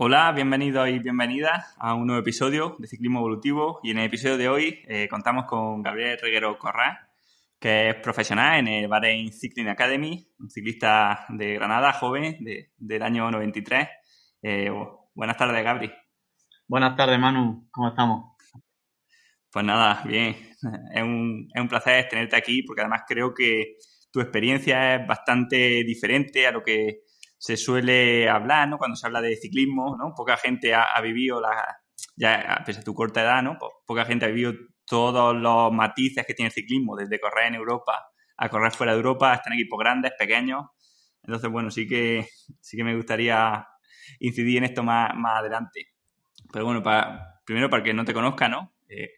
Hola, bienvenidos y bienvenidas a un nuevo episodio de Ciclismo Evolutivo y en el episodio de hoy eh, contamos con Gabriel Reguero Corrá, que es profesional en el Bahrain Cycling Academy, un ciclista de Granada, joven, de, del año 93. Eh, buenas tardes, Gabri. Buenas tardes, Manu. ¿Cómo estamos? Pues nada, bien. Es un, es un placer tenerte aquí porque además creo que tu experiencia es bastante diferente a lo que se suele hablar, ¿no? Cuando se habla de ciclismo, ¿no? Poca gente ha, vivido la, ya pese a tu corta edad, ¿no? Poca gente ha vivido todos los matices que tiene el ciclismo, desde correr en Europa a correr fuera de Europa, estar en equipos grandes, pequeños. Entonces, bueno, sí que, sí que me gustaría incidir en esto más, más adelante. Pero bueno, para, primero para que no te conozca, ¿no? Eh,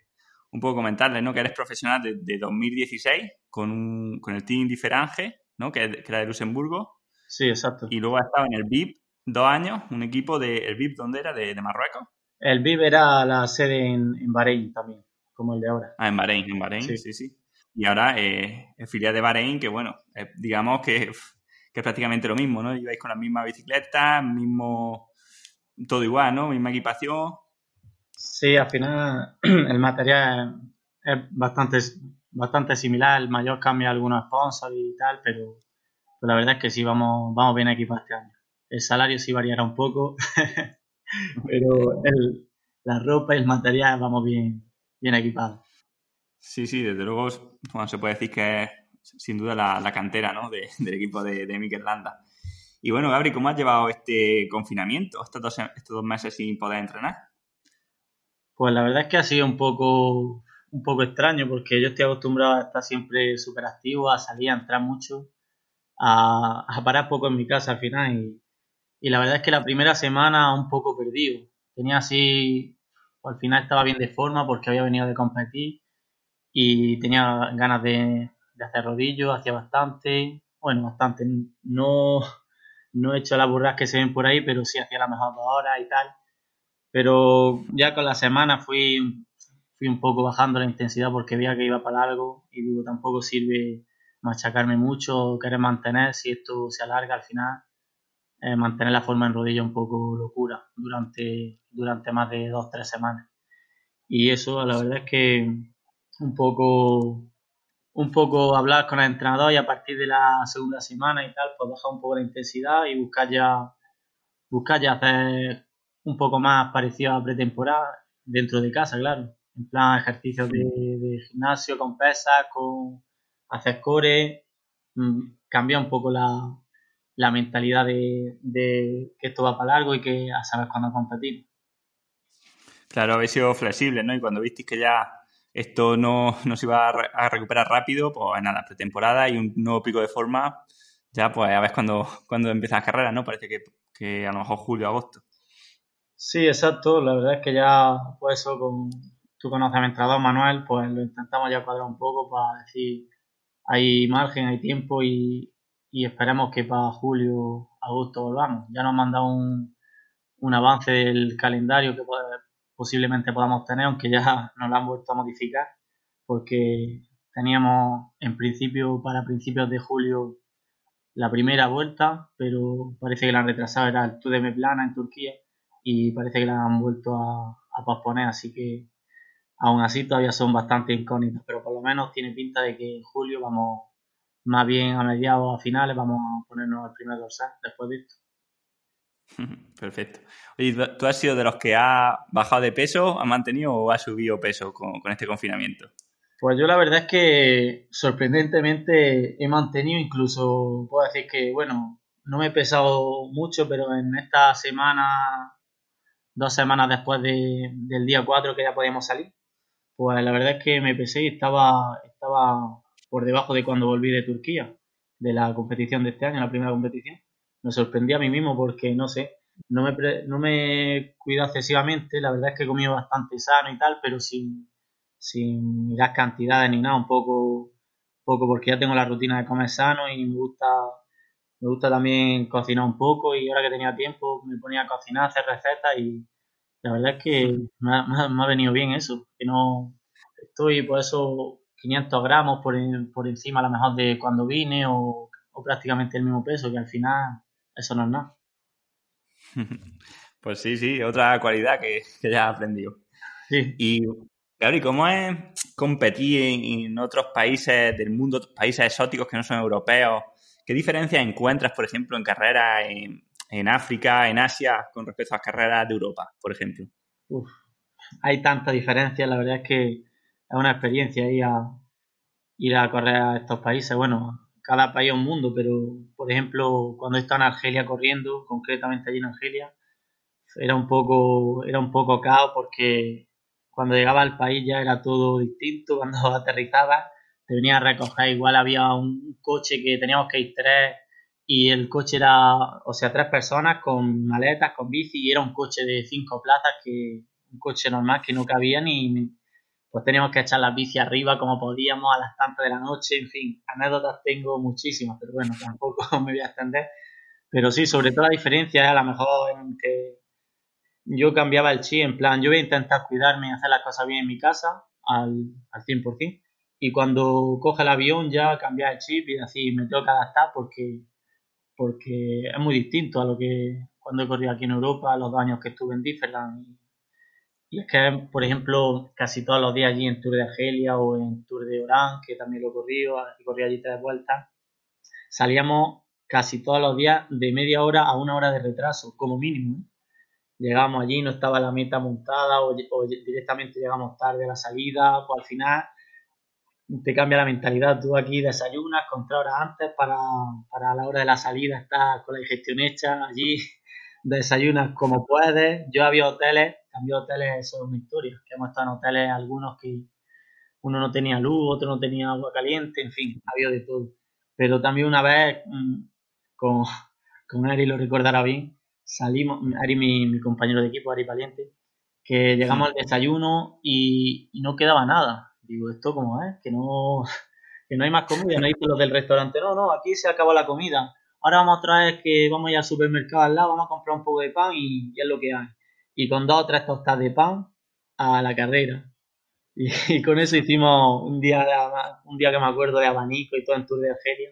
un poco comentarles, ¿no? Que eres profesional desde 2016 con, un, con el Team Diferange, ¿no? Que, que, era de Luxemburgo. Sí, exacto. Y luego has estado en el VIP dos años, un equipo de... ¿El VIP dónde era? ¿De, de Marruecos? El VIP era la sede en, en, Bahrein también, como el de ahora. Ah, en Bahrein, en Bahrein, sí, sí. sí. Y ahora eh, es filial de Bahrein, que bueno, digamos que, que, es prácticamente lo mismo, ¿no? Lleváis con la misma bicicleta, mismo... Todo igual, ¿no? Misma equipación. Sí, al final el material es bastante, bastante similar. El mayor cambia algunos sponsors y tal, pero pues la verdad es que sí, vamos, vamos bien equipados este año. El salario sí variará un poco, pero el, la ropa y el material vamos bien, bien equipados. Sí, sí, desde luego bueno, se puede decir que es sin duda la, la cantera ¿no? de, del equipo de, de Mikel Landa. Y bueno, Gabri, ¿cómo has llevado este confinamiento, estos dos, estos dos meses sin poder entrenar? Pues la verdad es que ha sido un poco, un poco extraño porque yo estoy acostumbrado a estar siempre súper activo, a salir, a entrar mucho a, parar poco en mi casa al final y, y, la verdad es que la primera semana un poco perdido. Tenía así, al final estaba bien de forma porque había venido de competir y tenía ganas de, de hacer rodillos, hacía bastante, bueno, bastante, no, no he hecho las burras que se ven por ahí, pero sí hacía la mejor dos horas y tal. Pero ya con la semana fui, fui un poco bajando la intensidad porque veía que iba para algo y digo, tampoco sirve machacarme mucho, querer mantener, si esto se alarga al final, eh, mantener la forma en rodilla un poco locura durante, durante más de dos, tres semanas. Y eso la verdad es que un poco un poco hablar con el entrenador y a partir de la segunda semana y tal, pues bajar un poco la intensidad y buscar ya buscar ya hacer un poco más parecido a pretemporada dentro de casa, claro. En plan ejercicios de, de gimnasio con pesas, con hacer core, mm, cambia un poco la, la mentalidad de, de, que esto va para largo y que a saber cuándo competir. Claro, habéis sido flexibles, ¿no? Y cuando visteis que ya esto no, no se iba a, recuperar rápido, pues nada, pretemporada y un nuevo pico de forma, ya pues a ver cuando, cuando empieza la carrera, ¿no? Parece que, que a lo mejor julio, agosto. Sí, exacto. La verdad es que ya, pues eso, con tu conocimiento Manuel, pues lo intentamos ya cuadrar un poco para decir hay margen, hay tiempo y, y esperemos que para julio, agosto volvamos. Ya nos han mandado un, un avance del calendario que posiblemente podamos tener, aunque ya nos lo han vuelto a modificar, porque teníamos en principio para principios de julio la primera vuelta, pero parece que la han retrasado, era el Tour de Plana en Turquía y parece que la han vuelto a, a posponer, así que Aún así todavía son bastante incógnitas, pero por lo menos tiene pinta de que en julio vamos más bien a mediados a finales, vamos a ponernos al primer dorsal después de esto. Perfecto. Oye, ¿tú has sido de los que ha bajado de peso, ha mantenido o ha subido peso con, con este confinamiento? Pues yo la verdad es que sorprendentemente he mantenido, incluso puedo decir que, bueno, no me he pesado mucho, pero en esta semana, dos semanas después de, del día 4 que ya podíamos salir, pues la verdad es que me pesé y estaba, estaba por debajo de cuando volví de Turquía, de la competición de este año, la primera competición. Me sorprendí a mí mismo porque, no sé, no me, no me cuido excesivamente, la verdad es que he comido bastante sano y tal, pero sin, sin mirar cantidades ni nada, un poco, poco porque ya tengo la rutina de comer sano y me gusta, me gusta también cocinar un poco y ahora que tenía tiempo me ponía a cocinar, hacer recetas y la verdad es que me ha, venido bien eso, que no estoy por eso 500 gramos por, por encima a lo mejor de cuando vine o, o prácticamente el mismo peso, que al final eso no es nada. Pues sí, sí, otra cualidad que, ya he aprendido. Sí. Y, ¿y cómo es competir en, otros países del mundo, países exóticos que no son europeos? ¿Qué diferencias encuentras, por ejemplo, en carreras en, África, en Asia, con respecto a las carreras de Europa, por ejemplo? hay tanta diferencia, la verdad es que es una experiencia ir a, ir a correr a estos países. Bueno, cada país es un mundo, pero por ejemplo, cuando he estado en Argelia corriendo, concretamente allí en Argelia, era un poco, era un poco caos porque cuando llegaba al país ya era todo distinto, cuando aterrizaba te venía a recoger, igual había un coche que teníamos que ir tres y el coche era, o sea, tres personas con maletas, con bici y era un coche de cinco plazas que un coche normal que no cabía ni, pues teníamos que echar las bici arriba como podíamos a las tantas de la noche, en fin, anécdotas tengo muchísimas, pero bueno, tampoco me voy a extender. Pero sí, sobre todo la diferencia es a lo mejor en que yo cambiaba el chip, en plan, yo voy a intentar cuidarme y hacer las cosas bien en mi casa al, al 100%, y cuando coge el avión ya cambiar el chip y así me tengo que adaptar porque, porque es muy distinto a lo que cuando he corrido aquí en Europa, los dos años que estuve en Differland y es que, por ejemplo, casi todos los días allí en Tour de Argelia o en Tour de Orán, que también lo he corrido, y corrí allí tres vueltas, salíamos casi todos los días de media hora a una hora de retraso, como mínimo. Llegábamos allí, no estaba la meta montada o, directamente llegamos tarde a la salida, pues al final te cambia la mentalidad. Tú aquí desayunas con tres horas antes para, para la hora de la salida, estás con la digestión hecha allí desayunas como puedes. Yo había hoteles, cambié hoteles, eso es una historia, que hemos estado en hoteles algunos que uno no tenía luz, otro no tenía agua caliente, en fin, había de todo. Pero también una vez mm, con, con Ari, lo recordará bien, salimos, Ari mi, mi compañero de equipo, Ari Valiente, que llegamos al desayuno y, y, no quedaba nada. Digo, ¿esto cómo es? Que no, que no hay más comida, no hay los del restaurante. No, no, aquí se acabó la comida ahora vamos a traer que vamos a ir al supermercado al lado, vamos a comprar un poco de pan y, ya es lo que hay. Y con dos o tres tostadas de pan a la carrera. Y, con eso hicimos un día, un día que me acuerdo de abanico y todo en Tour de Argelia.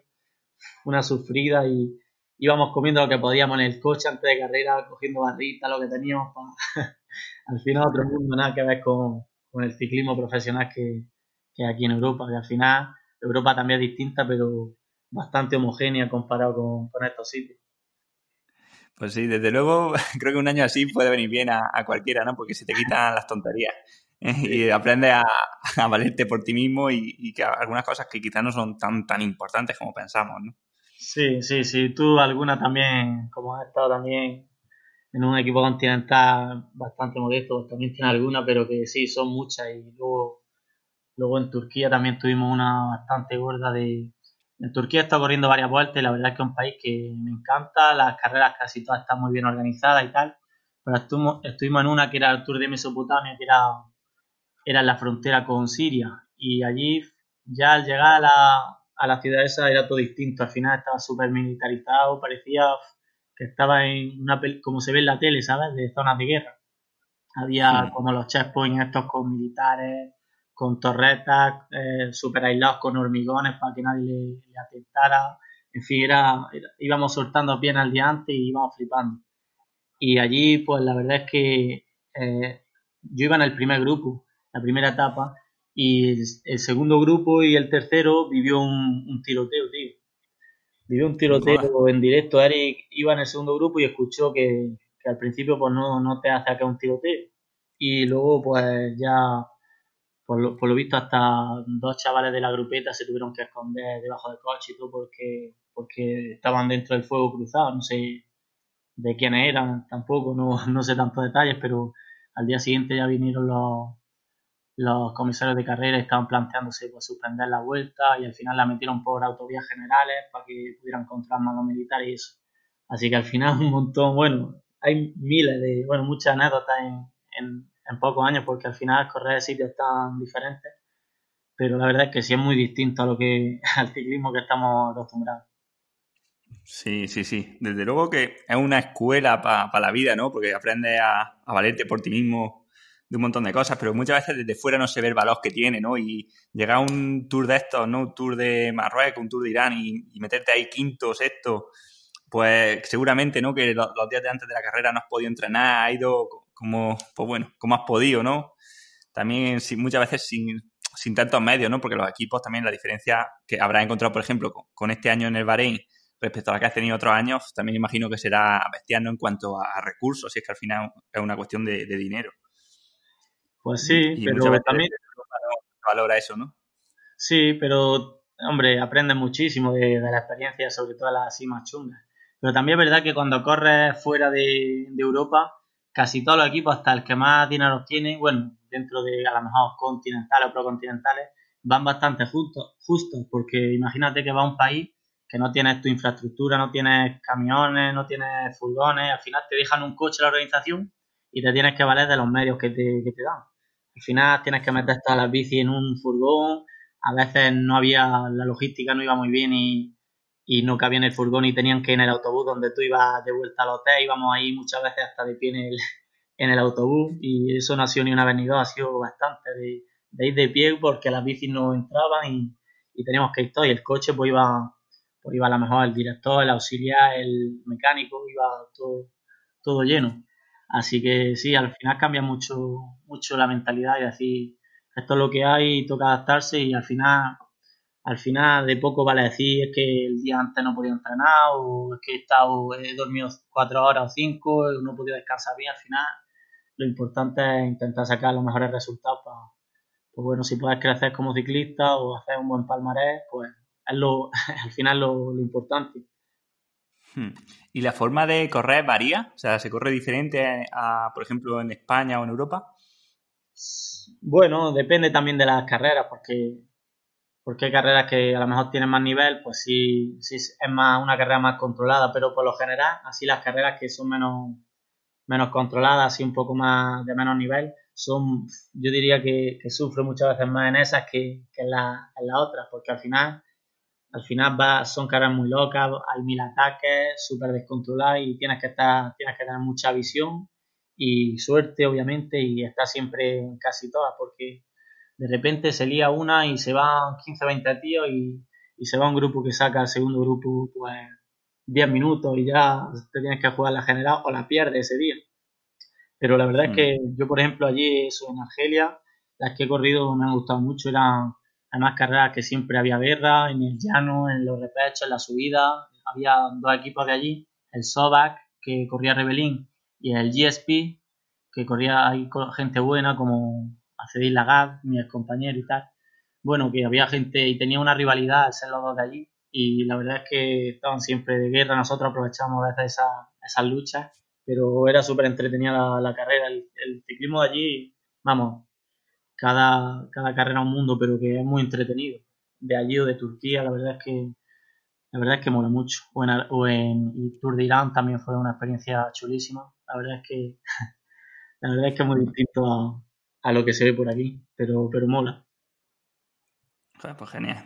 Una sufrida y íbamos comiendo lo que podíamos en el coche antes de carrera, cogiendo barritas, lo que teníamos. al final otro mundo, nada que ver con, el ciclismo profesional que, que aquí en Europa. Que al final Europa también es distinta, pero bastante homogénea comparado con, estos sitios. Pues sí, desde luego creo que un año así puede venir bien a, cualquiera, ¿no? Porque se te quitan las tonterías ¿eh? y aprendes a, valerte por ti mismo y, que algunas cosas que quizás no son tan, tan importantes como pensamos, ¿no? Sí, sí, sí. Tú alguna también, como has estado también en un equipo continental bastante modesto, también tienes alguna, pero que sí, son muchas. Y luego, luego en Turquía también tuvimos una bastante gorda de, en Turquía he estado corriendo varias vueltas y la verdad es que es un país que me encanta, las carreras casi todas están muy bien organizadas y tal, pero estuvimos, estuvimos en una que era el Tour de Mesopotamia, que era, era en la frontera con Siria, y allí ya al llegar a la, a la ciudad esa era todo distinto, al final estaba súper militarizado, parecía que estaba en una como se ve en la tele, ¿sabes? De zonas de guerra. Había como los checkpoints estos con militares, con torretas eh, super aislados con hormigones para que nadie le, atentara. En fin, era, íbamos soltando bien al día antes y íbamos flipando. Y allí, pues la verdad es que eh, yo iba en el primer grupo, la primera etapa, y el, segundo grupo y el tercero vivió un, tiroteo, tío. Vivió un tiroteo en directo. Eric iba en el segundo grupo y escuchó que, que al principio pues no, no te hace acá un tiroteo. Y luego pues ya por lo, visto hasta dos chavales de la grupeta se tuvieron que esconder debajo del coche y todo porque, porque estaban dentro del fuego cruzado, no sé de quiénes eran tampoco, no, no sé tantos detalles, pero al día siguiente ya vinieron los, los comisarios de carrera estaban planteándose pues, suspender la vuelta y al final la metieron por autovías generales para que pudieran controlar más los militares y eso. Así que al final un montón, bueno, hay miles de, bueno, muchas anécdotas en, en, pocos años porque al final correr sitios tan diferentes, pero la verdad es que sí es muy distinto a lo que al ciclismo que estamos acostumbrados. Sí, sí, sí. Desde luego que es una escuela para la vida, ¿no? Porque aprendes a, valerte por ti mismo de un montón de cosas, pero muchas veces desde fuera no se ve el valor que tiene, ¿no? Y llegar a un tour de estos, ¿no? Un tour de Marruecos, un tour de Irán y, meterte ahí quinto, sexto, pues seguramente, ¿no? Que los, días de antes de la carrera no has podido entrenar, ha ido como, pues bueno, como has podido, ¿no? También muchas veces sin, sin tantos medios, ¿no? Porque los equipos también la diferencia que habrás encontrado, por ejemplo, con, este año en el Bahrein respecto a la que has tenido otros años, también imagino que será bestial en cuanto a recursos, si es que al final es una cuestión de dinero. Pues sí, pero también... Valora eso, ¿no? Sí, pero, hombre, aprendes muchísimo de, la experiencia, sobre todo las cimas chungas. Pero también es verdad que cuando corres fuera de, Europa, casi todos los equipos, hasta el que más dinero tiene, bueno, dentro de a lo mejor continentales o procontinentales, van bastante justos, justos, porque imagínate que va a un país que no tienes tu infraestructura, no tienes camiones, no tienes furgones, al final te dejan un coche la organización y te tienes que valer de los medios que te, que te dan. Al final tienes que meter todas las bicis en un furgón, a veces no había, la logística no iba muy bien y, no cabía en el furgón y tenían que ir en el autobús donde tú ibas de vuelta al hotel, íbamos ahí muchas veces hasta de pie en el, en el autobús y eso no ha sido ni una avenida, ha sido bastante de, ir de pie porque las bicis no entraban y, teníamos que ir todos y el coche pues iba, pues iba a lo mejor el director, el auxiliar, el mecánico, iba todo, todo lleno. Así que sí, al final cambia mucho, mucho la mentalidad y decir, esto es lo que hay, toca adaptarse y al final, al final de poco vale decir es que el día antes no podía entrenar o es que he estado, he dormido cuatro horas o cinco, no he podido descansar bien, al final lo importante es intentar sacar los mejores resultados para, pues bueno, si puedes crecer como ciclista o hacer un buen palmarés, pues es lo, al final lo, lo importante. Hmm. ¿Y la forma de correr varía? O sea, ¿se corre diferente a, por ejemplo, en España o en Europa? Bueno, depende también de las carreras, porque, porque hay carreras que a lo mejor tienen más nivel, pues sí, sí es más una carrera más controlada, pero por lo general, así las carreras que son menos, menos controladas, así un poco más de menos nivel, son, yo diría que, que sufre muchas veces más en esas que, que en, la, en las otras, porque al final al final va, son caras muy locas, hay mil ataques, súper descontroladas y tienes que estar, tienes que tener mucha visión y suerte, obviamente, y estar siempre en casi todas, porque de repente se lía una y se van 15 o 20 tíos y, se va un grupo que saca al segundo grupo pues 10 minutos y ya te tienes que jugar la general o la pierdes ese día. Pero la verdad es que mm. yo, por ejemplo, allí eso, en Argelia, las que he corrido me han gustado mucho, eran Además, carreras que siempre había guerra, en el llano, en los repechos, en la subida. Había dos equipos de allí, el Sobac, que corría Rebelín, y el GSP, que corría ahí gente buena como Acedil Lagarde, mi compañero y tal. Bueno, que había gente y tenía una rivalidad al ser los dos de allí. Y la verdad es que estaban siempre de guerra. Nosotros aprovechamos a veces esas luchas, pero era súper entretenida la, carrera. el ciclismo de allí, vamos, cada, cada carrera un mundo, pero que es muy entretenido. De allí o de Turquía, la verdad es que la verdad es que mola mucho. O en, o en Tour de Irán también fue una experiencia chulísima. La verdad es que la verdad es que es muy distinto a, a lo que se ve por aquí, pero, pero mola. Pues genial.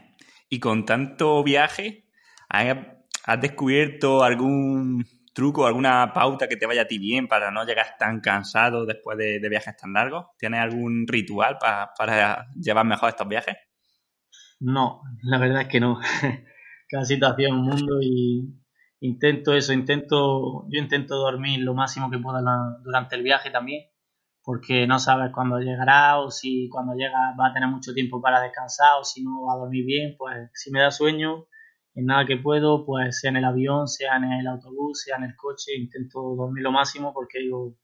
Y con tanto viaje, ¿has descubierto algún truco, alguna pauta que te vaya a ti bien para no llegar tan cansado después de, viajes tan largos? ¿Tienes algún ritual para llevar mejor estos viajes? No, la verdad es que no. Cada situación un mundo y intento eso, intento, yo intento dormir lo máximo que pueda durante el viaje también, porque no sabes cuándo llegará o si cuando llega va a tener mucho tiempo para descansar o si no va a dormir bien, pues si me da sueño, en nada que puedo, pues sea en el avión, sea en el autobús, sea en el coche, intento dormir lo máximo porque digo,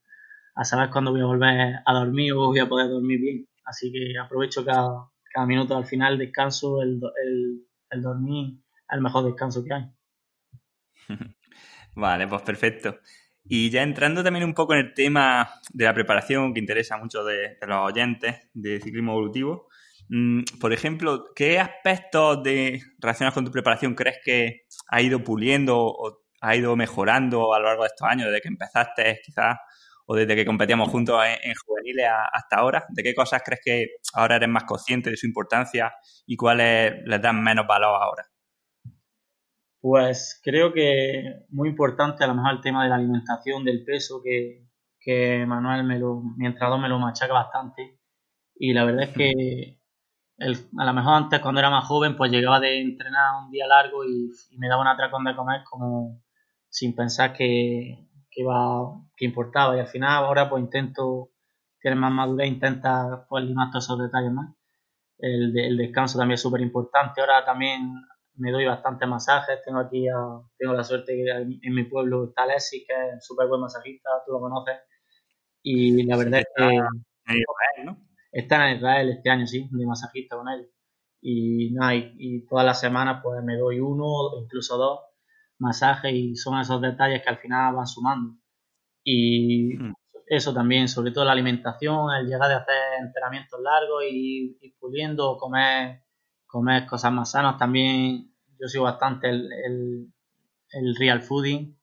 a saber cuándo voy a volver a dormir o voy a poder dormir bien. Así que aprovecho cada, cada minuto al final, descanso, el, el, el dormir el mejor descanso que hay. Vale, pues perfecto. Y ya entrando también un poco en el tema de la preparación que interesa mucho de, los oyentes de ciclismo evolutivo, por ejemplo, ¿qué aspectos de, relacionados con tu preparación crees que ha ido puliendo o ha ido mejorando a lo largo de estos años, desde que empezaste quizás o desde que competíamos juntos en, juveniles hasta ahora? ¿De qué cosas crees que ahora eres más consciente de su importancia y cuáles les dan menos valor ahora? Pues creo que muy importante a lo mejor el tema de la alimentación, del peso, que, Manuel, me lo, me lo machaca bastante. Y la verdad es que a lo mejor antes cuando era más joven pues llegaba de entrenar un día largo y, me daba un atracón de comer como sin pensar que, que, que importaba. Y al final ahora pues intento, tener más madurez, intenta pues limar todos esos detalles más. El, el descanso también es súper importante. Ahora también me doy bastantes masajes. Tengo aquí, tengo la suerte que en mi pueblo está Alexis, que es súper buen masajista, tú lo conoces. Y la verdad es que... En Israel, ¿no? Está en Israel este año, sí, de masajista con él. Y nada, y, todas las semanas pues me doy uno o incluso dos masajes y son esos detalles que al final van sumando. Y hmm. eso también, sobre todo la alimentación, el llegar de hacer entrenamientos largos y ir puliendo, comer comer cosas más sanas. También yo sigo bastante el, el, real fooding,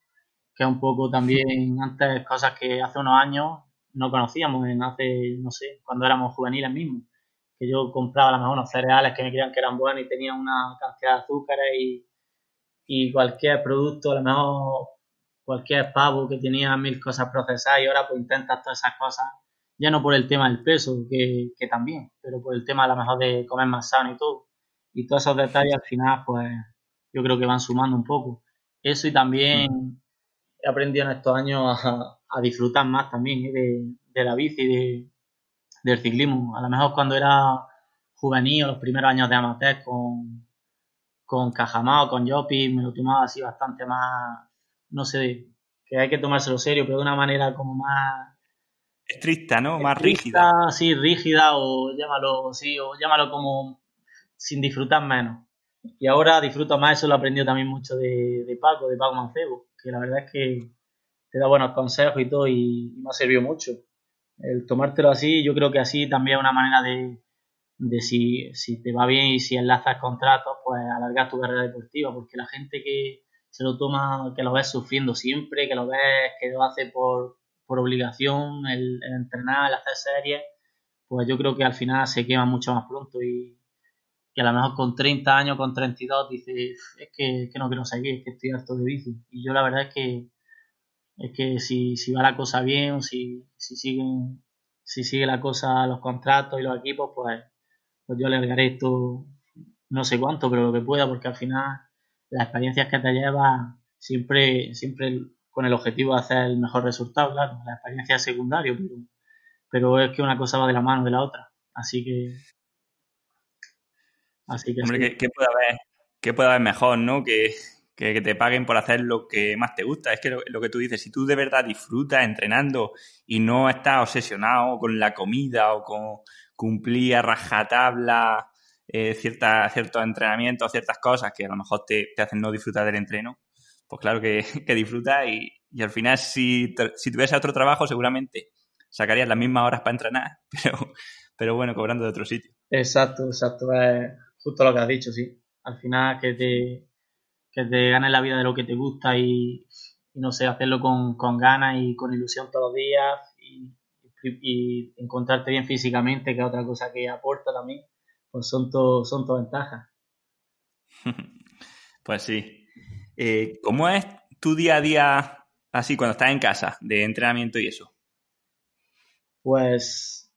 que es un poco también antes cosas que hace unos años no conocíamos, en hace, no sé, cuando éramos juveniles mismos. Que yo compraba a lo mejor unos cereales que me creían que eran buenos y tenían una cantidad de azúcares y, y cualquier producto, a lo mejor cualquier pavo que tenía mil cosas procesadas y ahora pues intentas todas esas cosas, ya no por el tema del peso, que, que también, pero por el tema a lo mejor de comer más sano y todo y todos esos detalles al final, pues yo creo que van sumando un poco. Eso y también he aprendido en estos años a, disfrutar más también ¿eh? de, la bici, de, del ciclismo. A lo mejor cuando era juvenil, los primeros años de amateur con, con Cajamao, con Yopi, me lo tomaba así bastante más, no sé, que hay que tomárselo serio, pero de una manera como más... Estricta, ¿no? Más rígida. Sí, rígida o llámalo, sí, o llámalo como sin disfrutar menos. Y ahora disfruto más, eso lo he aprendido también mucho de, Paco, de Paco Mancebo, que la verdad es que te da buenos consejos y todo y, me ha servido mucho. El tomártelo así, yo creo que así también es una manera de, de si, si te va bien y si enlazas contratos, pues alargar tu carrera deportiva, porque la gente que se lo toma, que lo ves sufriendo siempre, que lo ves que lo hace por, por obligación, el, el entrenar, el hacer series, pues yo creo que al final se quema mucho más pronto y, que a lo mejor con 30 años, con 32, dices, es que, no quiero seguir, es que estoy harto de bici. Y yo la verdad es que es que si, si va la cosa bien, si, si siguen, si sigue la cosa, los contratos y los equipos, pues, pues yo le haré esto no sé cuánto, pero lo que pueda, porque al final las experiencias que te llevas siempre, siempre con el objetivo de hacer el mejor resultado, claro, la experiencia es secundaria, pero, pero es que una cosa va de la mano de la otra. Así que Hombre, ¿qué, puede haber, ¿qué, puede haber, mejor, no? Que, te paguen por hacer lo que más te gusta. Es que lo, que tú dices, si tú de verdad disfrutas entrenando y no estás obsesionado con la comida o con cumplir a rajatabla eh, cierta, ciertos entrenamientos, ciertas cosas que a lo mejor te, hacen no disfrutar del entreno, pues claro que, que disfrutas y, y, al final si, si tuvieras otro trabajo seguramente sacarías las mismas horas para entrenar, pero, pero bueno, cobrando de otro sitio. Exacto, exacto. Es justo lo que has dicho, sí. Al final que te, que te ganes la vida de lo que te gusta y, no sé, hacerlo con, con, ganas y con ilusión todos los días y, encontrarte bien físicamente, que es otra cosa que aporta también, pues son todas son ventajas. pues sí. Eh, ¿Cómo es tu día a día así cuando estás en casa de entrenamiento y eso? Pues,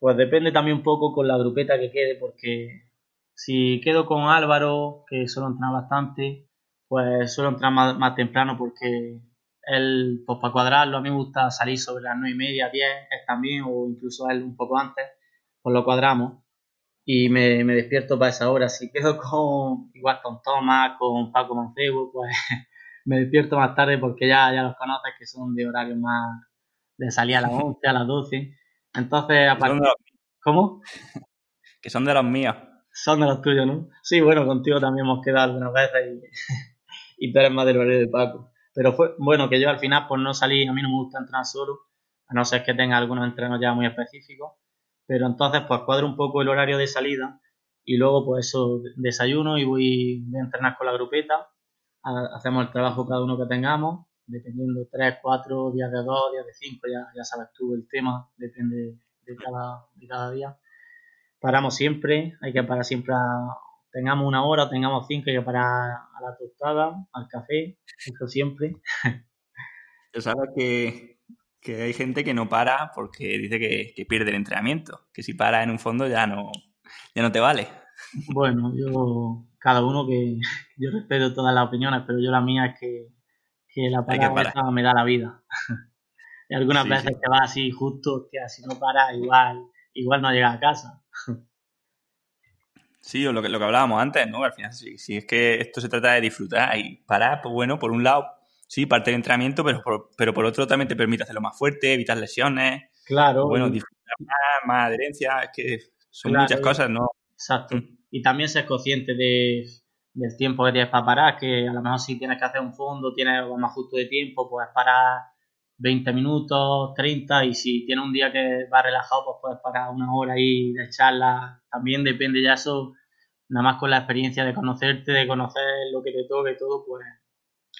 pues depende también un poco con la grupeta que quede, porque si quedo con Álvaro, que suelo entrenar bastante, pues suelo entrenar más, temprano porque él, pues para cuadrarlo, a mí me gusta salir sobre las 9 y media, 10, él también, o incluso él un poco antes, pues lo cuadramos y me, despierto para esa hora. Si quedo con, igual con Tomás, con Paco Mancebo, pues me despierto más tarde porque ya, ya los conoces que son de horario más de salir a las 11, a las 12. Entonces, aparte... ¿Cómo? Que son de los míos son de los tuyos, ¿no? Sí, bueno, contigo también hemos quedado algunas veces y, y tú eres más del horario de Paco. Pero fue bueno que yo al final, por no salir, a mí no me gusta entrenar solo, a no ser que tenga algunos entrenos ya muy específicos. Pero entonces, pues cuadro un poco el horario de salida y luego, pues eso, desayuno y voy a entrenar con la grupeta. hacemos el trabajo cada uno que tengamos, dependiendo 3, 4, días de 2, días de 5, ya, ya sabes tú el tema, depende de cada día. Paramos siempre, hay que parar siempre a, tengamos una hora, tengamos cinco, hay que parar a la tostada, al café, eso siempre. Yo sabes que, hay gente que no para porque dice que, pierde el entrenamiento, que si para en un fondo ya no, ya no te vale. Bueno, yo, cada uno que, yo respeto todas las opiniones, pero yo la mía es que, que la parada me da la vida. y algunas veces te vas así justo, hostia, si no paras igual, igual no llegas a casa. Sí, o lo que, lo que hablábamos antes, ¿no? Al final, si, es que esto se trata de disfrutar y parar, pues bueno, por un lado, sí, parte del entrenamiento, pero por, pero por otro también te permite hacerlo más fuerte, evitar lesiones. Claro. Bueno, disfrutar más, más adherencia, es que son muchas cosas, ¿no? Exacto. Mm. Y también ser consciente de, del tiempo que tienes para parar, que a lo mejor si tienes que hacer un fondo, tienes algo más justo de tiempo, puedes parar 20 minutos, 30, y si tienes un día que va relajado, pues puedes parar una hora y de charla. También depende ya eso, nada más con la experiencia de conocerte, de conocer lo que te toque y todo, pues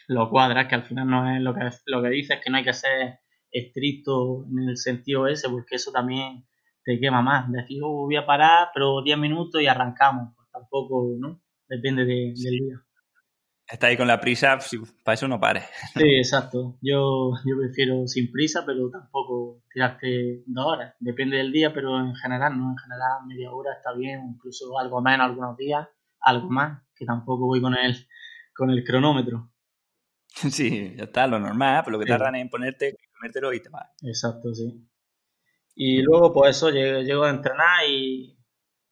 lo cuadras, que al final no es lo que, lo que dices, que no hay que ser estricto en el sentido ese, porque eso también te quema más. Decir, oh, voy a parar, pero 10 minutos y arrancamos. Pues tampoco, ¿no? Depende del día. Está ahí con la prisa, para eso no pare. Sí, exacto. Yo, yo prefiero sin prisa, pero tampoco tirarte dos horas. Depende del día, pero en general, ¿no? En general, media hora está bien, incluso algo menos algunos días, algo más, que tampoco voy con el, con el cronómetro. Sí, ya está, lo normal, pero lo que tardan en ponerte, comértelo y te vas. Exacto, sí. Y luego, pues eso, llego, llego a entrenar y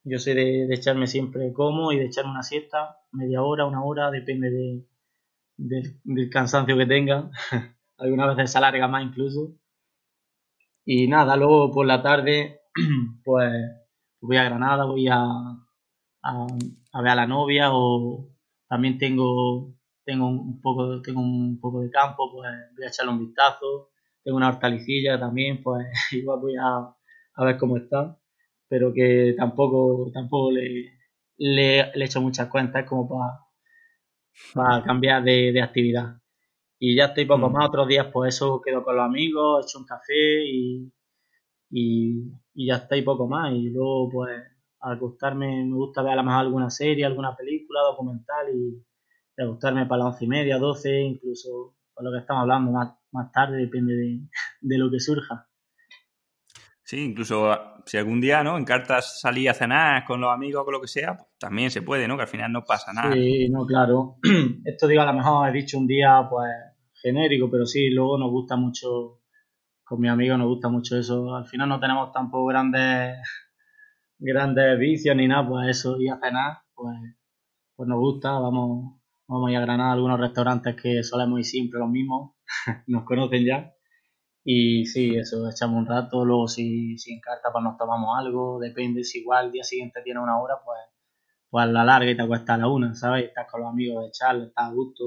yo soy de, echarme siempre como y de echarme una siesta, media hora, una hora, depende de, del, cansancio que tenga. Algunas veces se alarga más incluso. Y nada, luego por la tarde, pues voy a Granada, voy a, a, ver a la novia o también tengo, tengo, un poco, tengo un poco de campo, pues voy a echarle un vistazo. Tengo una hortalicilla también, pues igual voy a, a ver cómo está pero que tampoco, tampoco le, le, he hecho muchas cuentas como para, para cambiar de, actividad. Y ya estoy poco mm. más, otros días pues eso quedo con los amigos, he hecho un café y, y, ya estoy poco más. Y luego pues al gustarme, me gusta ver a lo mejor alguna serie, alguna película, documental y, y gustarme para las once y media, doce, incluso con lo que estamos hablando más, más tarde, depende de, de lo que surja. Sí, incluso ah, si algún día, ¿no? En cartas salí a cenar con los amigos o con lo que sea, pues también se puede, ¿no? Que al final no pasa nada. Sí, no, claro. Esto digo, a lo mejor he dicho un día, pues, genérico, pero sí, luego nos gusta mucho, con mi amigo nos gusta mucho eso. Al final no tenemos tampoco grandes, grandes vicios ni nada, pues eso, ir a cenar, pues, pues nos gusta, vamos, vamos a ir a Granada a algunos restaurantes que solemos ir siempre los mismos, nos conocen ya y sí, eso, echamos un rato, luego si, si en carta pues nos tomamos algo, depende, si igual el día siguiente tiene una hora, pues, pues a la larga y te acuestas a la una, ¿sabes? Estás con los amigos de charla, estás a gusto.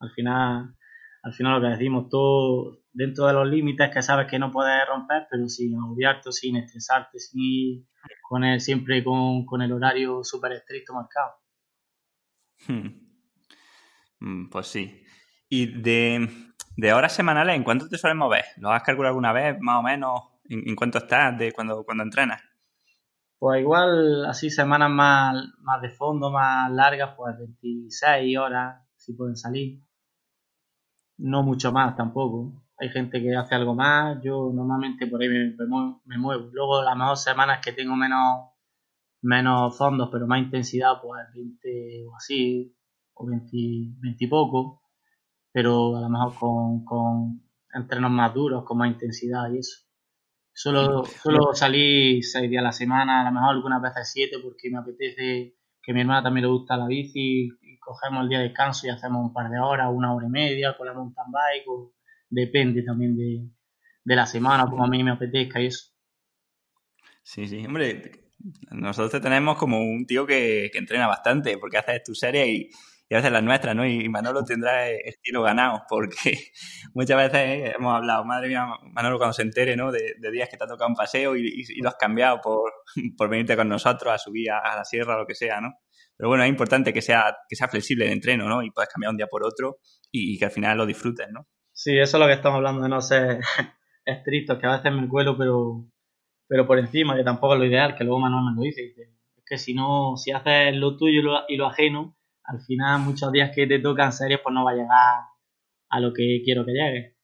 Al final, al final lo que decimos, todo dentro de los límites que sabes que no puedes romper, pero sin agobiarte, sin estresarte, sin ir con él siempre con, con el horario súper estricto marcado. Hmm. Mm, pues sí. Y de, de horas semanales, ¿en cuánto te suelen mover? ¿Lo has calculado alguna vez, más o menos? ¿En, cuánto estás de cuando, cuando entrenas? Pues igual, así semanas más, más de fondo, más largas, pues 26 horas, si pueden salir. No mucho más tampoco. Hay gente que hace algo más, yo normalmente por ahí me, muevo. Luego las mejores semanas que tengo menos, menos fondos, pero más intensidad, pues 20 o así, o 20, 20 y poco pero a lo mejor con, con entrenos más duros, con más intensidad y eso. Solo, solo salí seis días a la semana, a lo mejor algunas veces siete, porque me apetece que a mi hermana también le gusta la bici y cogemos el día de descanso y hacemos un par de horas, una hora y media con la mountain bike, o depende también de, de la semana, como a mí me apetezca y eso. Sí, sí, hombre, nosotros tenemos como un tío que, que entrena bastante, porque haces tu serie y, y a veces las nuestras, ¿no? Y Manolo tendrá el tiro ganado, porque muchas veces hemos hablado, madre mía, Manolo, cuando se entere, ¿no? De, días que te ha tocado un paseo y, lo has cambiado por, por, venirte con nosotros a subir a, la sierra lo que sea, ¿no? pero bueno, es importante que sea, que sea flexible el entreno, ¿no? Y puedas cambiar un día por otro y, que al final lo disfrutes, ¿no? Sí, eso es lo que estamos hablando de no ser estrictos, que a veces me cuelo, pero, pero por encima, que tampoco es lo ideal, que luego Manuel me lo dice. dice es que si no, si haces lo tuyo y lo, y lo ajeno, al final muchos días que te tocan series, pues no va a llegar a lo que quiero que llegue.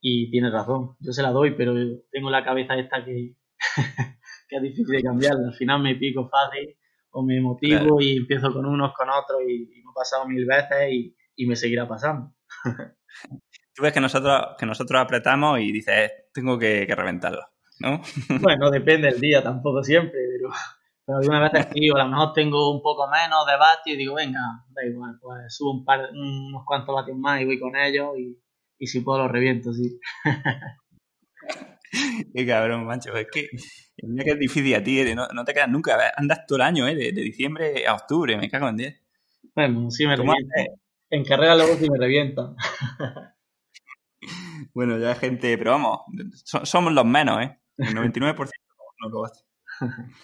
Y tienes razón, yo se la doy, pero tengo la cabeza esta que, que es difícil de cambiarla. Al final me pico fácil o me motivo y empiezo con unos, con otros y, me he pasado mil veces y, me seguirá pasando. Tú ves que nosotros, que nosotros apretamos y dices, tengo que, reventarlo, ¿no? bueno, depende del día, tampoco siempre, pero, pero algunas veces digo, a lo mejor tengo un poco menos de vatios y digo, venga, da igual, pues subo un par, unos cuantos vatios más y voy con ellos y, y si puedo los reviento, sí. Qué cabrón, mancho. Es que, mira que es difícil a ti, eh, no, no, te quedas nunca. Andas todo el año, ¿eh? De, diciembre a octubre, me cago en 10. Bueno, sí me revienta. En carrera luego sí me revienta. bueno, ya gente, pero vamos, somos los menos, ¿eh? El 99% no lo hace.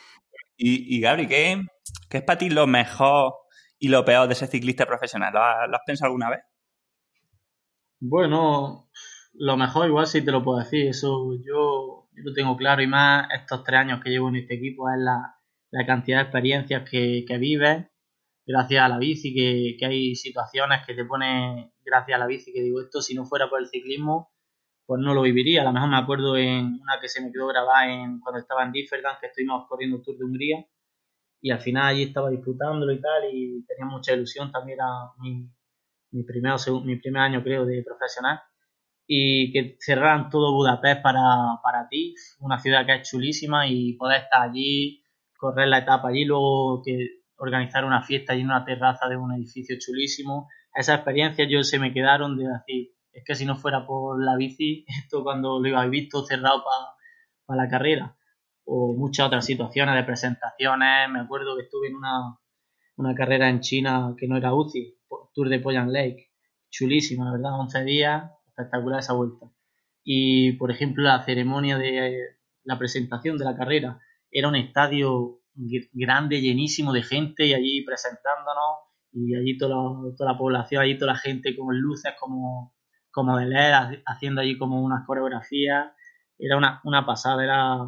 Y, y Gabri, ¿qué, ¿qué, es para ti lo mejor y lo peor de ser ciclista profesional? ¿Lo has pensado alguna vez? Bueno, lo mejor igual sí te lo puedo decir, eso yo, lo tengo claro y más estos tres años que llevo en este equipo es la, cantidad de experiencias que, que vives gracias a la bici, que, que, hay situaciones que te pone gracias a la bici, que digo, esto si no fuera por el ciclismo, pues no lo viviría. A lo mejor me acuerdo en una que se me quedó grabada en, cuando estaba en Differdan, que estuvimos corriendo el Tour de Hungría, y al final allí estaba disfrutándolo y tal, y tenía mucha ilusión, también era mi, mi, primer, año creo de profesional, y que cerraran todo Budapest para, para ti, una ciudad que es chulísima y poder estar allí, correr la etapa allí, luego que organizar una fiesta allí en una terraza de un edificio chulísimo. Esas experiencias yo se me quedaron de decir, es que si no fuera por la bici, esto cuando lo iba a vivir todo cerrado para la carrera. O muchas otras situaciones de presentaciones. Me acuerdo que estuve en una, una carrera en China que no era UCI, Tour de Poyan Lake. Chulísima, la verdad, 11 días, espectacular esa vuelta. Y, por ejemplo, la ceremonia de la presentación de la carrera era un estadio grande, llenísimo de gente y allí presentándonos y allí toda la, toda la población, allí toda la gente con luces como, como de LED, haciendo allí como unas coreografías. Era una, una pasada, era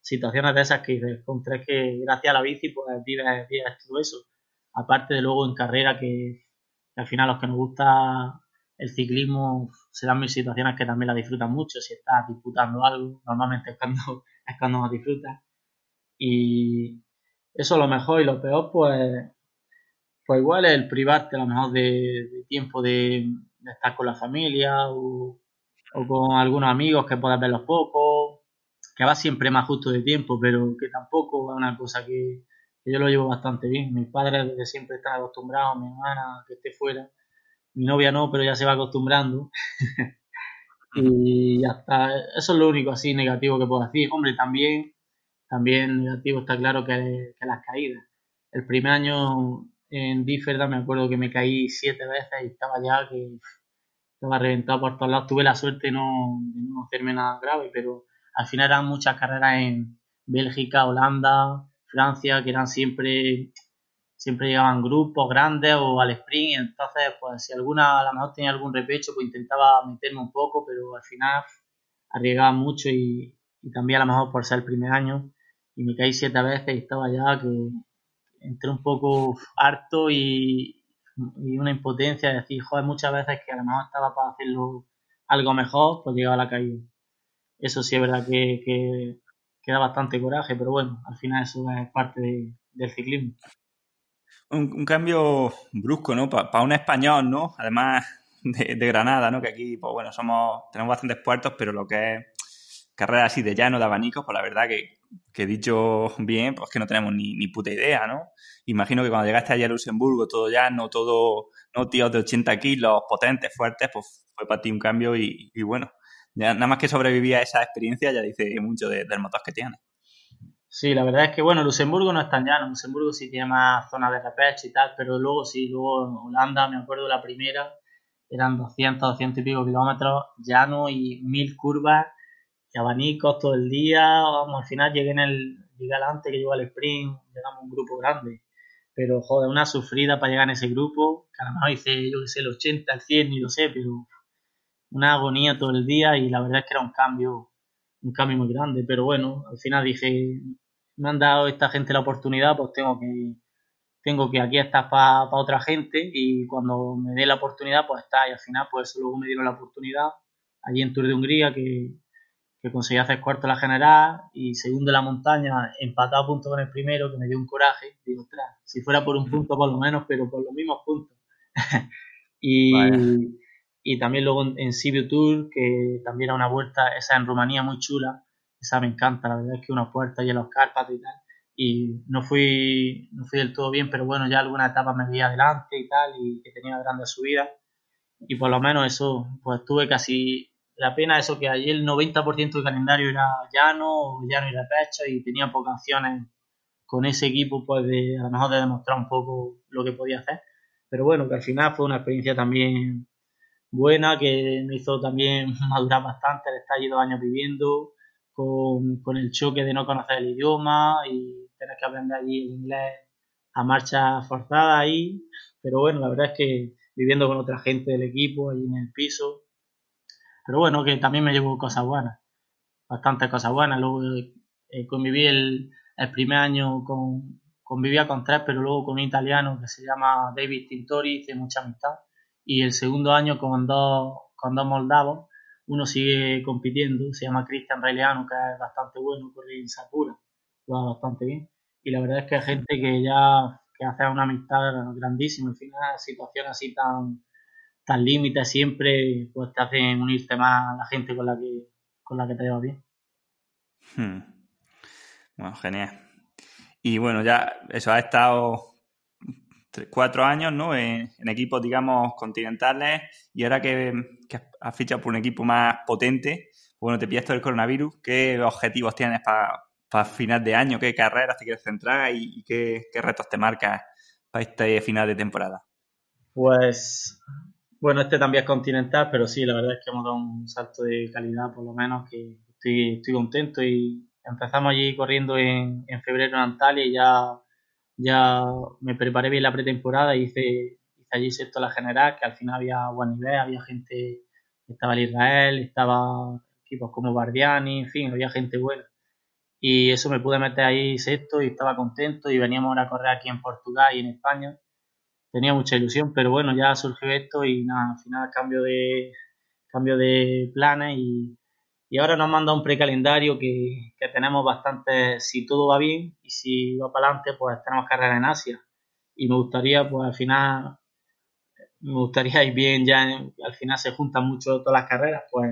situaciones de esas que encontré que gracias a la bici pues vives, vives todo eso. Aparte de luego en carrera que, al final los que nos gusta el ciclismo se dan mil situaciones que también la disfrutan mucho. Si estás disputando algo, normalmente es cuando, es cuando más disfrutas. Y eso lo mejor y lo peor, pues, pues igual es el privarte a lo mejor de, tiempo de, estar con la familia o, con algunos amigos que puedas verlos poco, que va siempre más justo de tiempo, pero que tampoco es una cosa que, que yo lo llevo bastante bien. Mis padres desde siempre están acostumbrados, mi hermana que esté fuera, mi novia no, pero ya se va acostumbrando. y ya está. Eso es lo único así negativo que puedo decir. Hombre, también, también negativo está claro que, las caídas. El primer año en Differda me acuerdo que me caí siete veces y estaba ya que estaba reventado por todos lados. Tuve la suerte no, de no hacerme nada grave, pero al final eran muchas carreras en Bélgica, Holanda, Francia, que eran siempre siempre llegaban grupos grandes o al sprint, y entonces pues si alguna a lo mejor tenía algún repecho pues intentaba meterme un poco, pero al final arriesgaba mucho y, también a lo mejor por ser el primer año y me caí siete veces y estaba ya que entré un poco harto y, una impotencia de decir, joder, muchas veces que a lo mejor estaba para hacerlo algo mejor, pues llegaba la caída. Eso sí es verdad que, que, da bastante coraje, pero bueno, al final eso es parte del ciclismo un, cambio brusco, ¿no? Para un español, ¿no? Además de, Granada, ¿no? Que aquí, pues bueno, somos, tenemos bastantes puertos, pero lo que es carrera así de llano, de abanicos, pues la verdad que, que dicho bien, pues que no tenemos ni, puta idea, ¿no? Imagino que cuando llegaste allá a Luxemburgo, todo llano, todo, no tíos de 80 kilos, potentes, fuertes, pues fue para ti un cambio y, bueno, ya nada más que sobrevivía a esa experiencia ya dice mucho del motor que tiene. Sí, la verdad es que, bueno, Luxemburgo no es tan llano, Luxemburgo sí tiene más zonas de repecho y tal, pero luego sí, luego Holanda, me acuerdo la primera, eran 200, 200 y pico kilómetros llano y mil curvas y abanicos todo el día, vamos, al final llegué en el, llegué que llegó al sprint, llegamos un grupo grande, pero joder, una sufrida para llegar a ese grupo, que a lo mejor hice, yo que sé, el 80, el 100, ni lo sé, pero una agonía todo el día y la verdad es que era un cambio, un cambio muy grande, pero bueno, al final dije, me han dado esta gente la oportunidad, pues tengo que, tengo que aquí estar para otra gente y cuando me dé la oportunidad, pues está, y al final, pues luego me dieron la oportunidad allí en Tour de Hungría que, que conseguí hacer cuarto en la general y segundo en la montaña, empatado a punto con el primero, que me dio un coraje. Digo, ostras, si fuera por un punto por lo menos, pero por los mismos puntos. y, y también luego en, Sibiu Tour, que también era una vuelta, esa en Rumanía muy chula, esa me encanta, la verdad es que una puerta y en los Cárpatos y tal. Y no fui, no fui del todo bien, pero bueno, ya alguna etapa me vi adelante y tal, y que tenía grandes subidas. Y por lo menos eso, pues tuve casi la pena eso que allí el 90% del calendario era llano, llano y repecho y tenía pocas opciones con ese equipo pues de a lo mejor de demostrar un poco lo que podía hacer. Pero bueno, que al final fue una experiencia también buena que me hizo también madurar bastante el estar allí dos años viviendo con, con el choque de no conocer el idioma y tener que aprender allí el inglés a marcha forzada ahí. Pero bueno, la verdad es que viviendo con otra gente del equipo allí en el piso, pero bueno, que también me llevo cosas buenas, bastantes cosas buenas. Luego eh, conviví el, el, primer año con, convivía con tres, pero luego con un italiano que se llama David Tintori, hice mucha amistad. Y el segundo año con dos, con dos moldavos, uno sigue compitiendo, se llama Cristian Raileano, que es bastante bueno, corre en Sakura, va bastante bien. Y la verdad es que hay gente que ya que hace una amistad grandísima, en fin, una situación así tan, tan límites siempre pues te hacen unirte más a la gente con la que, con la que te llevas bien. Hmm. Bueno, genial. Y bueno, ya eso, ha estado cuatro años ¿no? en, equipos, digamos, continentales y ahora que, has fichado por un equipo más potente, bueno, te pillas todo el coronavirus, ¿qué objetivos tienes para final de año? ¿Qué carreras te quieres centrar y, qué, qué retos te marcas para este final de temporada? Pues bueno, este también es continental, pero sí, la verdad es que hemos dado un salto de calidad, por lo menos, que estoy, estoy contento y empezamos allí corriendo en, febrero en Antalya y ya, ya me preparé bien la pretemporada y hice, hice allí sexto la general, que al final había buen nivel, había gente, estaba el Israel, estaba equipos como Bardiani, en fin, había gente buena. Y eso me pude meter ahí sexto y estaba contento y veníamos ahora a correr aquí en Portugal y en España tenía mucha ilusión, pero bueno, ya surgió esto y nada, al final cambio de, cambio de planes y, y ahora nos manda un precalendario que, que tenemos bastante, si todo va bien y si va para adelante, pues tenemos carrera en Asia. Y me gustaría, pues al final, me gustaría ir bien, ya al final se juntan mucho todas las carreras, pues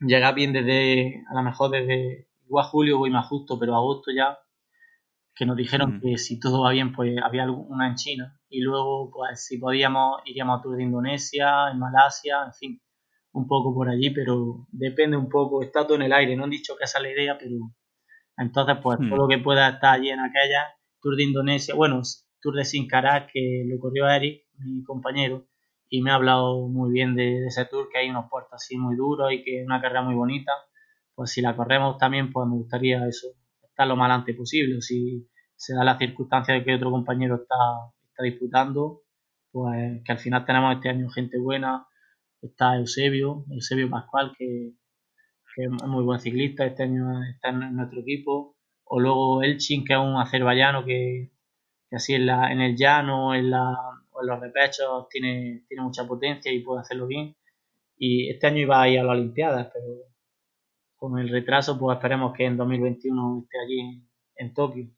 llegar bien desde, a lo mejor desde, igual julio voy más justo, pero agosto ya que nos dijeron mm. que si todo va bien, pues había una en China. Y luego, pues si podíamos, iríamos a Tour de Indonesia, en Malasia, en fin, un poco por allí, pero depende un poco, está todo en el aire. No han dicho que esa es la idea, pero entonces, pues todo mm. lo que pueda estar allí en aquella, Tour de Indonesia, bueno, Tour de Sincara, que lo corrió Eric, mi compañero, y me ha hablado muy bien de, ese tour, que hay unos puertos así muy duros y que es una carrera muy bonita. Pues si la corremos también, pues me gustaría eso, estar lo más adelante posible. Si se da la circunstancia de que otro compañero está, está disputando, pues que al final tenemos este año gente buena. Está Eusebio, Eusebio Pascual, que, es muy buen ciclista, este año está en nuestro equipo. O luego Elchin, que es un azerbaiyano que, que así en, la, en el llano en la, o en los repechos tiene, tiene mucha potencia y puede hacerlo bien. Y este año iba a ir a las Olimpiadas, pero con el retraso, pues esperemos que en 2021 esté allí en, Tokio.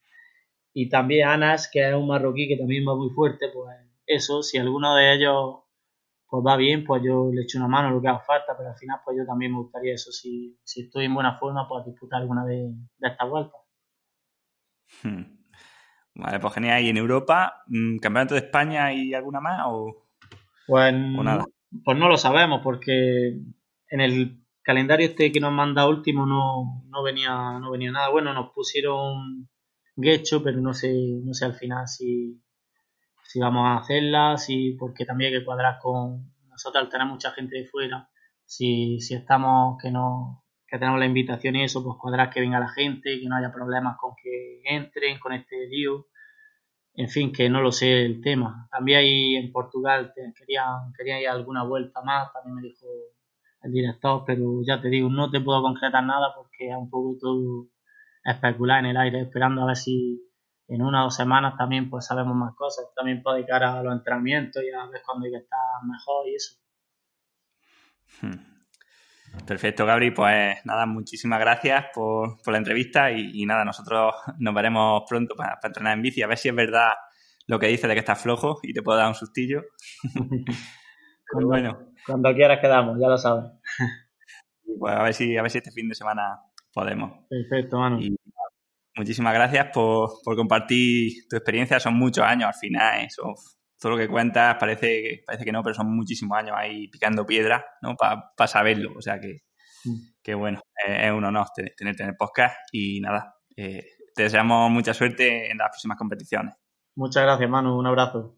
Y también Anas, que es un marroquí que también va muy fuerte, pues eso, si alguno de ellos pues va bien, pues yo le echo una mano lo que haga falta, pero al final pues yo también me gustaría eso, si, si estoy en buena forma, pues disputar alguna de, de estas vueltas. Hmm. Vale, pues genial. ¿Y en Europa, mm, campeonato de España y alguna más o, pues, nada? Pues no lo sabemos, porque en el calendario este que nos manda último no, no venía no venía nada. Bueno nos pusieron Gecho pero no sé no sé al final si, si vamos a hacerla si porque también hay que cuadrar con nosotros al tener mucha gente de fuera. Si, si estamos que no que tenemos la invitación y eso pues cuadrar que venga la gente que no haya problemas con que entren con este lío. En fin, que no lo sé el tema. También ahí en Portugal querían, quería ir alguna vuelta más, también me dijo el director, pero ya te digo, no te puedo concretar nada porque es un poco todo especular en el aire, esperando a ver si en una o dos semanas también pues sabemos más cosas, también puede cara a los entrenamientos y a ver cuándo hay que estar mejor y eso. Hmm. Perfecto, Gabri. Pues nada, muchísimas gracias por, la entrevista y, nada, nosotros nos veremos pronto para, entrenar en bici, a ver si es verdad lo que dice de que estás flojo y te puedo dar un sustillo. cuando, bueno. Cuando quieras quedamos, ya lo sabes. Pues a ver si, a ver si este fin de semana podemos. Perfecto, Manu. muchísimas gracias por, compartir tu experiencia. Son muchos años al final, eso todo lo que cuentas parece que, parece que no, pero son muchísimos años ahí picando piedra, ¿no? Para saberlo. O sea que, mm. bueno, es un honor tenerte en el podcast y nada, eh, te deseamos mucha suerte en las próximas competiciones. Muchas gracias, Manu. Un abrazo.